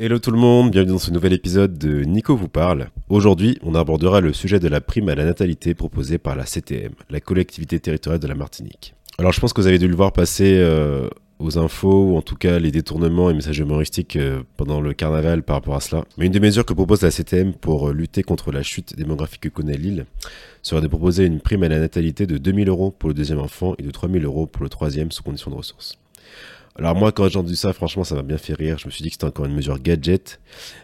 Hello tout le monde, bienvenue dans ce nouvel épisode de Nico vous parle. Aujourd'hui, on abordera le sujet de la prime à la natalité proposée par la CTM, la collectivité territoriale de la Martinique. Alors je pense que vous avez dû le voir passer euh, aux infos, ou en tout cas les détournements et messages humoristiques euh, pendant le carnaval par rapport à cela. Mais une des mesures que propose la CTM pour euh, lutter contre la chute démographique que connaît l'île serait de proposer une prime à la natalité de 2000 euros pour le deuxième enfant et de 3000 euros pour le troisième sous condition de ressources. Alors moi, quand j'ai entendu ça, franchement, ça m'a bien fait rire. Je me suis dit que c'était encore une mesure gadget.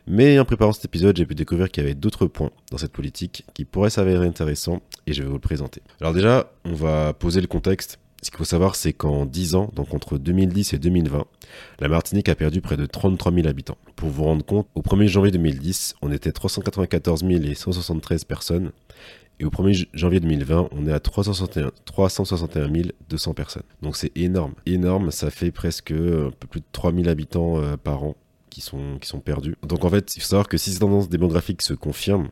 Mais en préparant cet épisode, j'ai pu découvrir qu'il y avait d'autres points dans cette politique qui pourraient s'avérer intéressants et je vais vous le présenter. Alors déjà, on va poser le contexte. Ce qu'il faut savoir, c'est qu'en 10 ans, donc entre 2010 et 2020, la Martinique a perdu près de 33 000 habitants. Pour vous rendre compte, au 1er janvier 2010, on était 394 173 personnes. Et au 1er janvier 2020, on est à 361, 361 200 personnes. Donc c'est énorme. Énorme, ça fait presque un peu plus de 3000 habitants euh, par an qui sont, qui sont perdus. Donc en fait, il faut savoir que si ces tendances démographiques se confirment,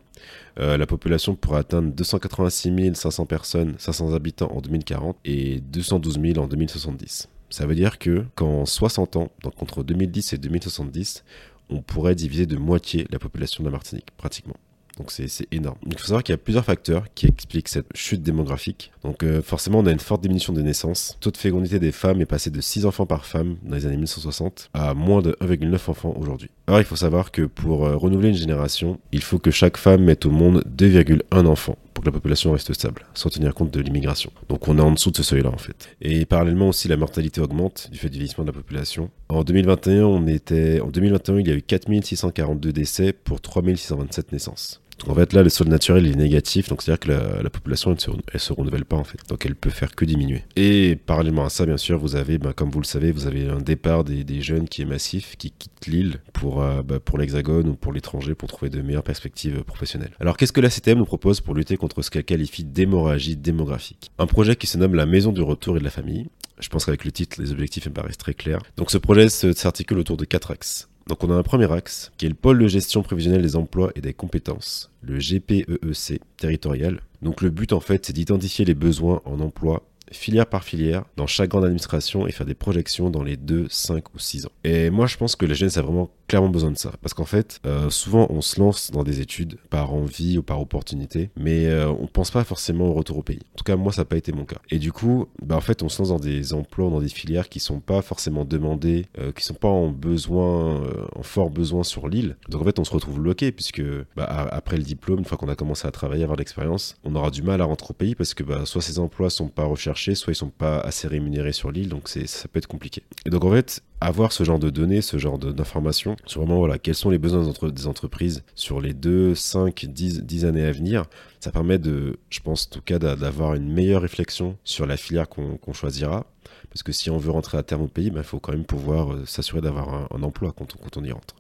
euh, la population pourrait atteindre 286 500 personnes, 500 habitants en 2040 et 212 000 en 2070. Ça veut dire que qu'en 60 ans, donc entre 2010 et 2070, on pourrait diviser de moitié la population de la Martinique, pratiquement. Donc c'est énorme. il faut savoir qu'il y a plusieurs facteurs qui expliquent cette chute démographique. Donc euh, forcément, on a une forte diminution des naissances. Le taux de fécondité des femmes est passé de 6 enfants par femme dans les années 1960 à moins de 1,9 enfants aujourd'hui. Alors il faut savoir que pour euh, renouveler une génération, il faut que chaque femme mette au monde 2,1 enfants pour que la population reste stable, sans tenir compte de l'immigration. Donc on est en dessous de ce seuil-là en fait. Et parallèlement aussi, la mortalité augmente du fait du vieillissement de la population. En 2021, on était, en 2021, il y a eu 4642 décès pour 3627 naissances. Donc en fait là le sol naturel est négatif, donc c'est-à-dire que la, population elle se, se renouvelle pas en fait, donc elle peut faire que diminuer. Et parallèlement à ça bien sûr vous avez, bah, comme vous le savez, vous avez un départ des, jeunes qui est massif, qui quittent l'île pour, euh, bah, pour l'hexagone ou pour l'étranger pour trouver de meilleures perspectives professionnelles. Alors qu'est-ce que la CTM nous propose pour lutter contre ce qu'elle qualifie d'hémorragie démographique? Un projet qui se nomme la maison du retour et de la famille. Je pense qu'avec le titre, les objectifs me paraissent très clairs. Donc ce projet s'articule autour de quatre axes. Donc on a un premier axe qui est le pôle de gestion prévisionnelle des emplois et des compétences, le GPEEC territorial. Donc le but en fait c'est d'identifier les besoins en emploi filière par filière dans chaque grande administration et faire des projections dans les 2, 5 ou 6 ans. Et moi, je pense que la jeunesse a vraiment clairement besoin de ça. Parce qu'en fait, euh, souvent, on se lance dans des études par envie ou par opportunité, mais euh, on pense pas forcément au retour au pays. En tout cas, moi, ça n'a pas été mon cas. Et du coup, bah, en fait, on se lance dans des emplois, dans des filières qui sont pas forcément demandées, euh, qui sont pas en besoin, en fort besoin sur l'île. Donc en fait, on se retrouve bloqué puisque bah, après le diplôme, une fois qu'on a commencé à travailler, avoir l'expérience, on aura du mal à rentrer au pays parce que bah, soit ces emplois sont pas recherchés soit ils sont pas assez rémunérés sur l'île, donc ça peut être compliqué. Et donc en fait, avoir ce genre de données, ce genre d'informations sur vraiment voilà, quels sont les besoins des entreprises sur les 2, 5, 10, 10 années à venir, ça permet de, je pense en tout cas, d'avoir une meilleure réflexion sur la filière qu'on choisira. Parce que si on veut rentrer à terme au pays, il ben, faut quand même pouvoir euh, s'assurer d'avoir un, emploi quand on, y rentre.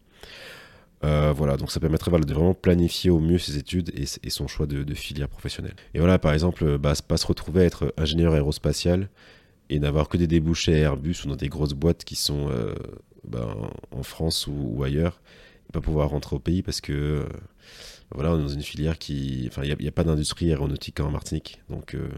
Euh, voilà, donc ça permettrait de vraiment planifier au mieux ses études et, son choix de, filière professionnelle. Et voilà, par exemple, bah, pas se retrouver à être ingénieur aérospatial et n'avoir que des débouchés à Airbus ou dans des grosses boîtes qui sont euh, bah, en France ou, ailleurs, et pas pouvoir rentrer au pays parce que euh, voilà, on est dans une filière qui. Enfin, il n'y a, pas d'industrie aéronautique en Martinique. Donc, euh,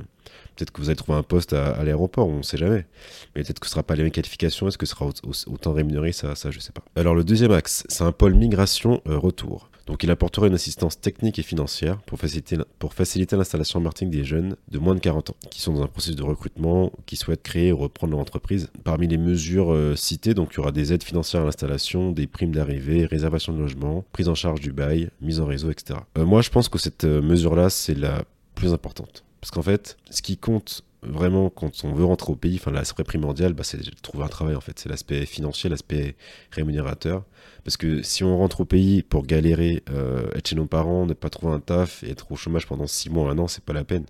peut-être que vous allez trouver un poste à, l'aéroport, on ne sait jamais. Mais peut-être que ce ne sera pas les mêmes qualifications. Est-ce que ce sera autant rémunéré Ça, ça je ne sais pas. Alors, le deuxième axe, c'est un pôle migration-retour. Donc il apportera une assistance technique et financière pour faciliter, pour faciliter l'installation Martinique des jeunes de moins de 40 ans qui sont dans un processus de recrutement, qui souhaitent créer ou reprendre leur entreprise. Parmi les mesures euh, citées, donc il y aura des aides financières à l'installation, des primes d'arrivée, réservation de logement, prise en charge du bail, mise en réseau, etc. Euh, moi je pense que cette euh, mesure-là, c'est la plus importante. Parce qu'en fait, ce qui compte vraiment quand on veut rentrer au pays, enfin l'aspect primordial, bah, c'est de trouver un travail en fait. C'est l'aspect financier, l'aspect rémunérateur. Parce que si on rentre au pays pour galérer, euh, être chez nos parents, ne pas trouver un taf et être au chômage pendant 6 mois, un an, c'est pas la peine.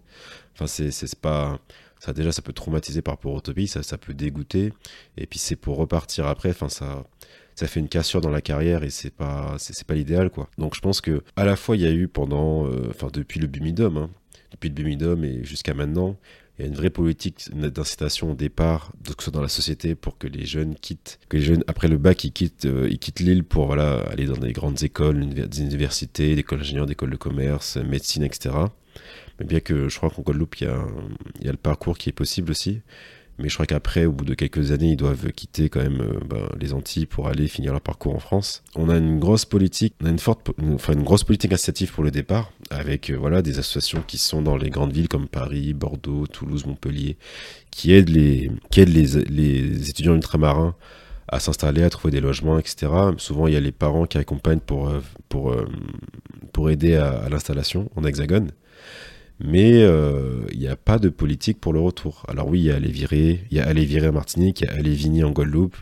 Enfin, c'est pas. Ça, déjà, ça peut traumatiser par rapport au pays, ça, ça peut dégoûter. Et puis, c'est pour repartir après, enfin, ça ça fait une cassure dans la carrière et c'est pas c'est pas l'idéal quoi. Donc je pense que à la fois il y a eu pendant euh, enfin depuis le Bumidum hein, depuis le Bumidum et jusqu'à maintenant, il y a une vraie politique d'incitation au départ, que ce soit dans la société, pour que les jeunes quittent, que les jeunes, après le bac, ils quittent, euh, l'île pour aller dans des grandes écoles, des universités, des écoles d'ingénieurs, des écoles de commerce, médecine, etc. Mais bien que je crois qu'en Guadeloupe, il y a le parcours qui est possible aussi. Mais je crois qu'après, au bout de quelques années, ils doivent quitter quand même euh, ben, les Antilles pour aller finir leur parcours en France. On a une grosse politique, on a une forte, enfin une grosse politique incitative pour le départ, avec euh, voilà des associations qui sont dans les grandes villes comme Paris, Bordeaux, Toulouse, Montpellier, qui aident les, qui aident les, les étudiants ultramarins à s'installer, à trouver des logements, etc. Souvent, il y a les parents qui accompagnent pour, euh, pour, pour aider à l'installation en hexagone mais euh, il n'y a pas de politique pour le retour. Alors oui, il y a aller virer, il y a aller virer à Martinique, il y a aller vigner en Guadeloupe,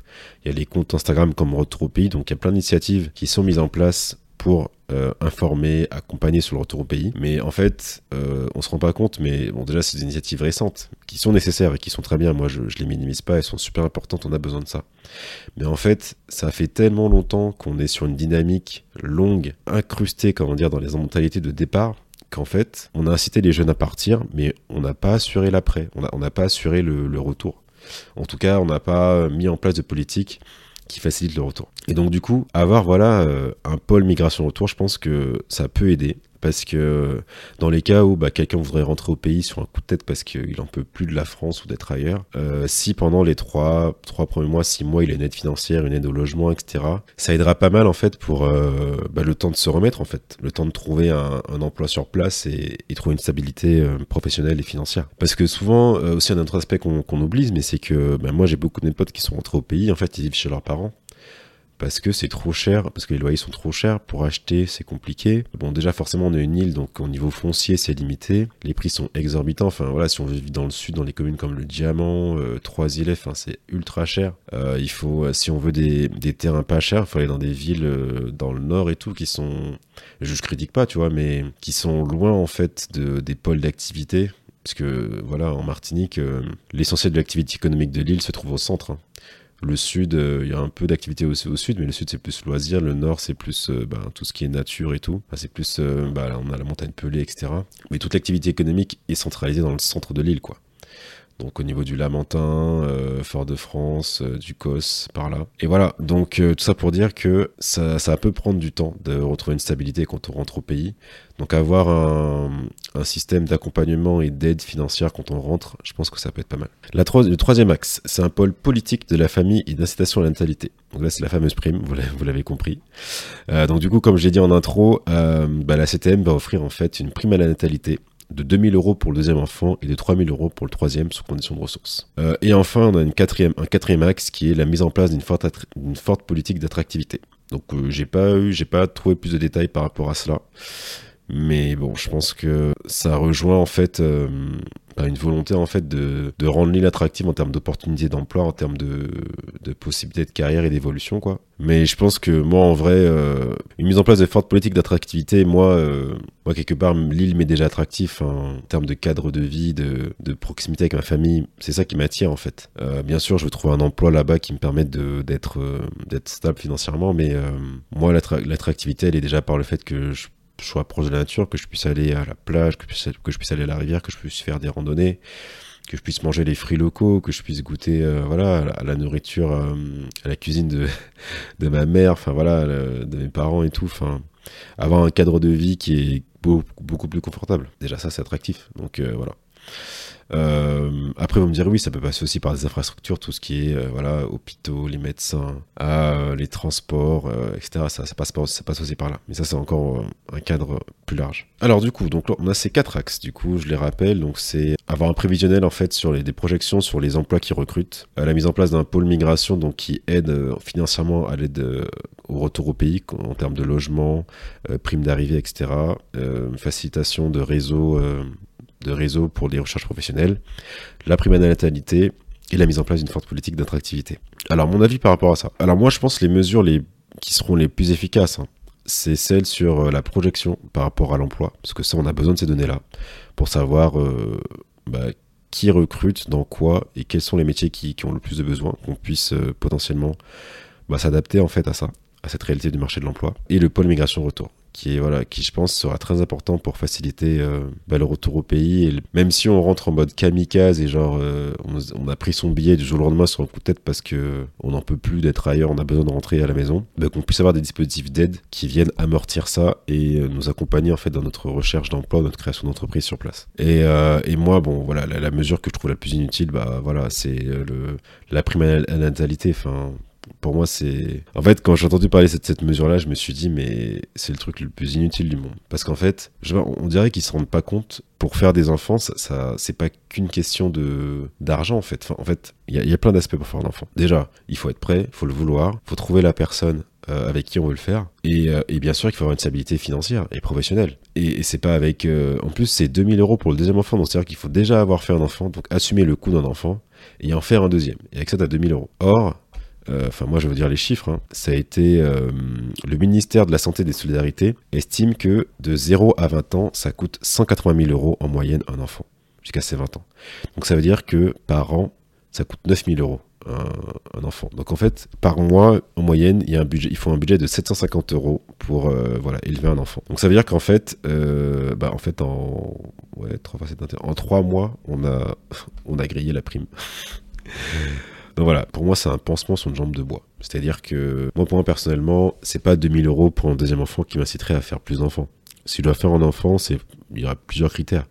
il y a les comptes Instagram comme Retour au pays, donc il y a plein d'initiatives qui sont mises en place pour euh, informer, accompagner sur le retour au pays. Mais en fait, euh, on se rend pas compte, mais bon, déjà, c'est des initiatives récentes qui sont nécessaires et qui sont très bien. Moi, je, je les minimise pas, elles sont super importantes, on a besoin de ça. Mais en fait, ça fait tellement longtemps qu'on est sur une dynamique longue, incrustée, comment dire, dans les mentalités de départ, qu'en fait, on a incité les jeunes à partir, mais on n'a pas assuré l'après, on n'a pas assuré le, retour. En tout cas, on n'a pas mis en place de politique qui facilite le retour. Et donc du coup, avoir voilà euh, un pôle migration retour, je pense que ça peut aider parce que dans les cas où bah, quelqu'un voudrait rentrer au pays sur un coup de tête parce qu'il en peut plus de la France ou d'être ailleurs, euh, si pendant les trois, trois premiers mois, six mois, il a une aide financière, une aide au logement, etc., ça aidera pas mal en fait pour euh, bah, le temps de se remettre en fait, le temps de trouver un, emploi sur place et, trouver une stabilité euh, professionnelle et financière. Parce que souvent, aussi un autre aspect qu'on oublie, mais c'est que bah, moi j'ai beaucoup de mes potes qui sont rentrés au pays, en fait ils vivent chez leurs parents parce que c'est trop cher, parce que les loyers sont trop chers. Pour acheter, c'est compliqué. Bon, déjà, forcément, on est une île, donc au niveau foncier, c'est limité. Les prix sont exorbitants. Enfin, voilà, si on vit dans le sud, dans les communes comme le Diamant, euh, Trois-Îlets, enfin, c'est ultra cher. Euh, il faut, euh, si on veut des, des, terrains pas chers, il faut aller dans des villes dans le nord et tout, qui sont, je, critique pas, tu vois, mais qui sont loin, en fait, de, des pôles d'activité. Parce que, voilà, en Martinique, l'essentiel de l'activité économique de l'île se trouve au centre. Hein. Le sud, euh, il y a un peu d'activité aussi au sud, mais le sud c'est plus loisir, le nord c'est plus euh, ben, tout ce qui est nature et tout. c'est plus, euh, ben, on a la montagne pelée, etc. Mais toute l'activité économique est centralisée dans le centre de l'île, quoi. Donc au niveau du Lamentin, Fort-de-France, du Cos, par là. Et voilà, donc tout ça pour dire que ça, ça peut prendre du temps de retrouver une stabilité quand on rentre au pays. Donc avoir un, système d'accompagnement et d'aide financière quand on rentre, je pense que ça peut être pas mal. La le troisième axe, c'est un pôle politique de la famille et d'incitation à la natalité. Donc là, c'est la fameuse prime, vous l'avez compris. Euh, donc du coup, comme j'ai dit en intro, euh, bah, la CTM va offrir en fait une prime à la natalité de 2000 euros pour le deuxième enfant et de 3000 euros pour le troisième sous condition de ressources. Euh, et enfin, on a un quatrième axe qui est la mise en place d'une forte, politique d'attractivité. Donc euh, j'ai pas j'ai pas trouvé plus de détails par rapport à cela. Mais bon, je pense que ça rejoint en fait euh, bah, une volonté en fait de, rendre l'île attractive en termes d'opportunités d'emploi, en termes de, possibilités de carrière et d'évolution, quoi. Mais je pense que moi, en vrai, euh, une mise en place de fortes politiques d'attractivité, moi, euh, moi quelque part, l'île m'est déjà attractif hein, en termes de cadre de vie, de, proximité avec ma famille. C'est ça qui m'attire en fait. Euh, bien sûr, je veux trouver un emploi là-bas qui me permette d'être d'être stable financièrement, mais moi, l'attractivité, elle est déjà par le fait que je sois proche de la nature, que je puisse aller à la plage, que je puisse, aller à la rivière, que je puisse faire des randonnées, que je puisse manger les fruits locaux, que je puisse goûter euh, voilà à la, nourriture, euh, à la cuisine de, de ma mère, enfin voilà, de mes parents et tout, enfin avoir un cadre de vie qui est beaucoup, beaucoup plus confortable. Déjà ça c'est attractif, donc euh, voilà. Euh, après, vous me direz, oui, ça peut passer aussi par des infrastructures, tout ce qui est euh, voilà, hôpitaux, les médecins, euh, les transports, etc. Ça, ça, passe pas, ça passe aussi par là. Mais ça, c'est encore un cadre plus large. Alors, du coup, donc, on a ces quatre axes. Du coup, je les rappelle. Donc, c'est avoir un prévisionnel, en fait, sur les, des projections sur les emplois qui recrutent. la mise en place d'un pôle migration, donc, qui aide financièrement à l'aide au retour au pays en termes de logement, primes d'arrivée, etc. facilitation de réseaux de réseau pour les recherches professionnelles, la prime à la natalité et la mise en place d'une forte politique d'attractivité. Alors mon avis par rapport à ça. Alors moi je pense les mesures qui seront les plus efficaces, hein, c'est celles sur euh, la projection par rapport à l'emploi, parce que ça on a besoin de ces données-là pour savoir euh, bah, qui recrute, dans quoi et quels sont les métiers qui, ont le plus de besoins, qu'on puisse euh, potentiellement bah, s'adapter en fait à ça, à cette réalité du marché de l'emploi. Et le pôle migration retour qui voilà, qui je pense sera très important pour faciliter euh, bah, le retour au pays. Et même si on rentre en mode kamikaze et genre euh, on, a pris son billet du jour au lendemain sur un coup de tête parce que on n'en peut plus d'être ailleurs, on a besoin de rentrer à la maison, bah, qu'on puisse avoir des dispositifs d'aide qui viennent amortir ça et euh, nous accompagner en fait dans notre recherche d'emploi, notre création d'entreprise sur place. Et, et, moi, bon voilà, la, mesure que je trouve la plus inutile, bah voilà, c'est le la prime à la natalité. Pour moi, c'est. En fait, quand j'ai entendu parler de cette, mesure-là, je me suis dit, mais c'est le truc le plus inutile du monde. Parce qu'en fait, on dirait qu'ils se rendent pas compte. Pour faire des enfants, ça, c'est pas qu'une question de d'argent en fait. en fait, il y, a plein d'aspects pour faire un enfant. Déjà, il faut être prêt, il faut le vouloir, il faut trouver la personne euh, avec qui on veut le faire. Euh, et, bien sûr qu'il faut avoir une stabilité financière et professionnelle. Et, c'est pas avec... Euh, en plus, c'est 2000 euros pour le deuxième enfant, donc c'est-à-dire qu'il faut déjà avoir fait un enfant, donc assumer le coût d'un enfant, et en faire un deuxième. Et avec ça, t'as 2000 euros. Or, enfin moi je veux dire les chiffres, hein. ça a été euh, le ministère de la Santé et des Solidarités estime que de 0 à 20 ans, ça coûte 180 000 euros en moyenne un enfant, jusqu'à ses 20 ans. Donc ça veut dire que par an, ça coûte 9 000 euros un, enfant. Donc en fait, par mois, en moyenne, il, a budget, faut un budget de 750 euros pour euh, voilà, élever un enfant. Donc ça veut dire qu'en fait, bah, en fait en, ouais, 3 en 3 mois, on a grillé la prime. Voilà, pour moi, c'est un pansement sur une jambe de bois. C'est-à-dire que moi, pour moi, personnellement, c'est pas 2000 euros pour un deuxième enfant qui m'inciterait à faire plus d'enfants. Si je dois faire un enfant, c'est il y aura plusieurs critères.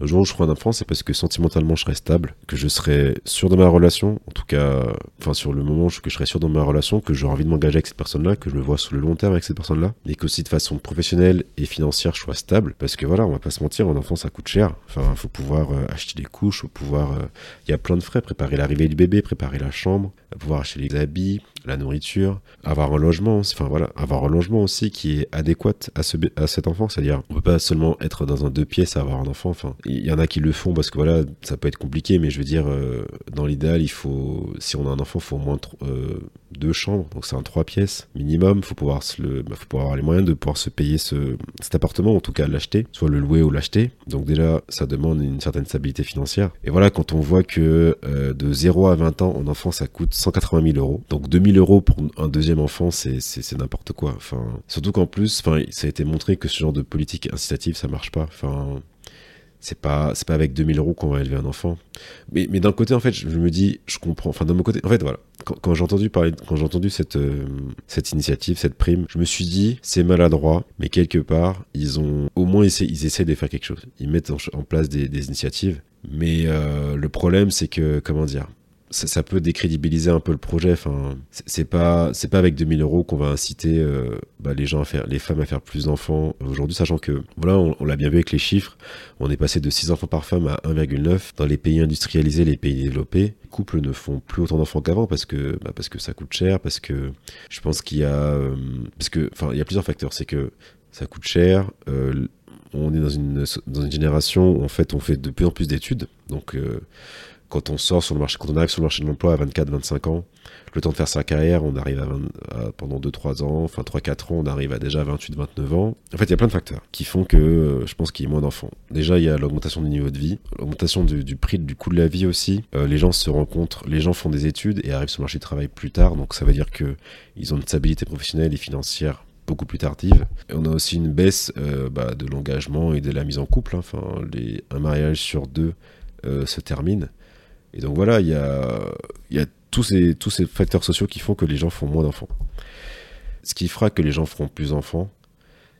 Le jour où je ferai un enfant, c'est parce que sentimentalement je serai stable, que je serai sûr de ma relation, en tout cas, enfin sur le moment que je serai sûr de ma relation, que j'aurai envie de m'engager avec cette personne-là, que je me vois sur le long terme avec cette personne-là, et qu'aussi de façon professionnelle et financière je sois stable, parce que voilà, on va pas se mentir, un enfant ça coûte cher. Enfin, faut pouvoir euh, acheter des couches, faut pouvoir, euh, il y a plein de frais, préparer l'arrivée du bébé, préparer la chambre, pouvoir acheter les habits, la nourriture, avoir un logement, enfin voilà, avoir un logement aussi qui est adéquat à, ce, à cet enfant, c'est-à-dire on peut pas seulement être dans un deux pièces avoir un enfant, enfin il y en a qui le font parce que voilà, ça peut être compliqué, mais je veux dire, euh, dans l'idéal, il faut, si on a un enfant, il faut au moins euh, deux chambres, donc c'est un trois pièces minimum, faut pouvoir se le, bah, faut pouvoir avoir les moyens de pouvoir se payer ce, cet appartement, en tout cas l'acheter, soit le louer ou l'acheter, donc déjà ça demande une certaine stabilité financière, et voilà, quand on voit que euh, de 0 à 20 ans, en enfant, ça coûte 180 000 euros, donc 2000 euros pour un deuxième enfant, c'est n'importe quoi. Enfin, surtout qu'en plus, enfin, ça a été montré que ce genre de politique incitative, ça marche pas. Enfin, c'est pas c'est pas avec 2000 euros qu'on va élever un enfant. Mais, mais d'un côté, en fait, je, me dis, je comprends. Enfin, d'un mon côté, en fait, voilà. Quand, j'ai entendu parler, quand j'ai entendu cette euh, cette initiative, cette prime, je me suis dit, c'est maladroit, mais quelque part, ils ont au moins essayé, ils essaient de faire quelque chose. Ils mettent en, place des, des, initiatives. Mais euh, le problème, c'est que, comment dire, ça, peut décrédibiliser un peu le projet. Enfin, c'est pas c'est pas avec 2000 euros qu'on va inciter euh, bah, les gens à faire, les femmes à faire plus d'enfants aujourd'hui, sachant que voilà, on, l'a bien vu avec les chiffres, on est passé de 6 enfants par femme à 1,9 dans les pays industrialisés, les pays développés. Les couples ne font plus autant d'enfants qu'avant parce que bah, parce que ça coûte cher, parce que je pense qu'il y a euh, parce que enfin il y a plusieurs facteurs. C'est que ça coûte cher. Euh, on est dans une, dans une génération où en fait on fait de plus en plus d'études, donc quand on sort sur le marché, quand on arrive sur le marché de l'emploi à 24-25 ans, le temps de faire sa carrière, on arrive à, pendant 2-3 ans, enfin 3-4 ans, on arrive à déjà 28-29 ans. En fait, il y a plein de facteurs qui font que euh, je pense qu'il y a moins d'enfants. Déjà, il y a l'augmentation du niveau de vie, l'augmentation du, prix, du coût de la vie aussi. Euh, les gens se rencontrent, les gens font des études et arrivent sur le marché du travail plus tard, donc ça veut dire qu'ils ont une stabilité professionnelle et financière beaucoup plus tardive. Et on a aussi une baisse euh, bah, de l'engagement et de la mise en couple. Hein. Enfin, un mariage sur deux se termine. Et donc voilà, il y a, tous, ces, facteurs sociaux qui font que les gens font moins d'enfants. Ce qui fera que les gens feront plus d'enfants,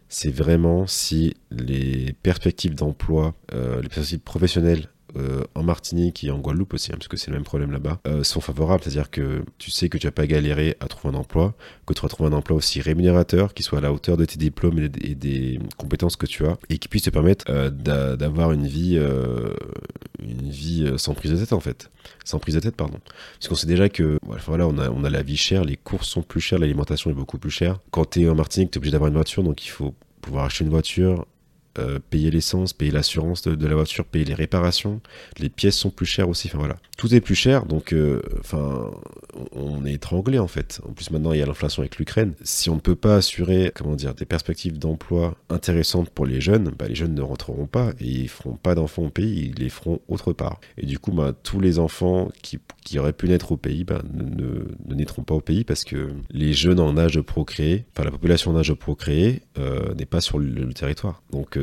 c'est vraiment si les perspectives d'emploi, euh, les perspectives professionnelles euh, en Martinique et en Guadeloupe aussi, hein, parce que c'est le même problème là-bas, euh, sont favorables. C'est-à-dire que tu sais que tu vas pas galérer à trouver un emploi, que tu vas trouver un emploi aussi rémunérateur, qui soit à la hauteur de tes diplômes et des, compétences que tu as, et qui puisse te permettre d'avoir une vie, vie sans prise de tête en fait. Sans prise de tête, pardon. Parce qu'on sait déjà que voilà, on a, on a la vie chère, les courses sont plus chères, l'alimentation est beaucoup plus chère. Quand tu es en Martinique, tu obligé d'avoir une voiture, donc il faut pouvoir acheter une voiture, euh, payer l'essence, payer l'assurance de, la voiture, payer les réparations. Les pièces sont plus chères aussi. Enfin voilà, tout est plus cher. Donc, euh, enfin, on est étranglé en fait. En plus maintenant il y a l'inflation avec l'Ukraine. Si on ne peut pas assurer, comment dire, des perspectives d'emploi intéressantes pour les jeunes, bah, les jeunes ne rentreront pas et ils feront pas d'enfants au pays, ils les feront autre part. Et du coup, bah, tous les enfants qui, qui auraient pu naître au pays bah, ne, naîtront pas au pays parce que les jeunes en âge de procréer, enfin la population en âge de procréer euh, n'est pas sur le, territoire. Donc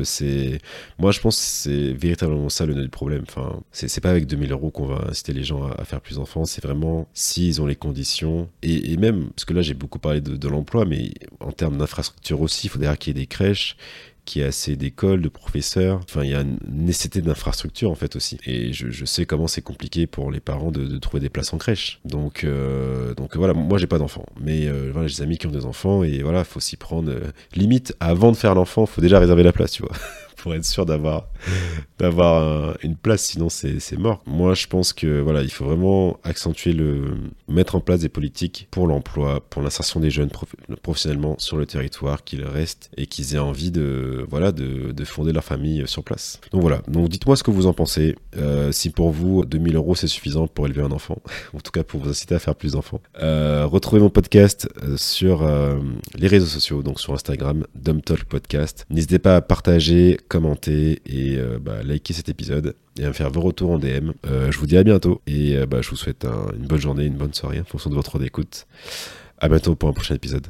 moi je pense que c'est véritablement ça le nœud du problème. Enfin, c'est pas avec 2000 euros qu'on va inciter les gens à, faire plus d'enfants, c'est vraiment s'ils ont les conditions et, même parce que là j'ai beaucoup parlé de, de l'emploi, mais en termes d'infrastructure aussi, il faudrait qu'il y ait des crèches qui a assez d'écoles, de professeurs. Enfin, il y a une nécessité d'infrastructure en fait aussi. Et je, sais comment c'est compliqué pour les parents de, trouver des places en crèche. Donc, euh, donc voilà, moi j'ai pas d'enfants, mais euh, voilà, j'ai des amis qui ont des enfants et voilà, faut s'y prendre. Euh, limite, avant de faire l'enfant, faut déjà réserver la place, tu vois. être sûr d'avoir d'avoir une place, sinon c'est mort. Moi, je pense que voilà, il faut vraiment accentuer le mettre en place des politiques pour l'emploi, pour l'insertion des jeunes professionnellement sur le territoire, qu'ils restent et qu'ils aient envie de voilà de, de, fonder leur famille sur place. Donc voilà. Donc dites-moi ce que vous en pensez. Euh, si pour vous 2000 euros c'est suffisant pour élever un enfant, en tout cas pour vous inciter à faire plus d'enfants. Euh, retrouvez mon podcast euh, sur les réseaux sociaux, donc sur Instagram, Dumb Talk Podcast. N'hésitez pas à partager, commenter et euh, bah, liker cet épisode et à me faire vos retours en DM. Euh, je vous dis à bientôt et euh, bah, je vous souhaite une bonne journée, une bonne soirée en fonction de votre d'écoute. À bientôt pour un prochain épisode.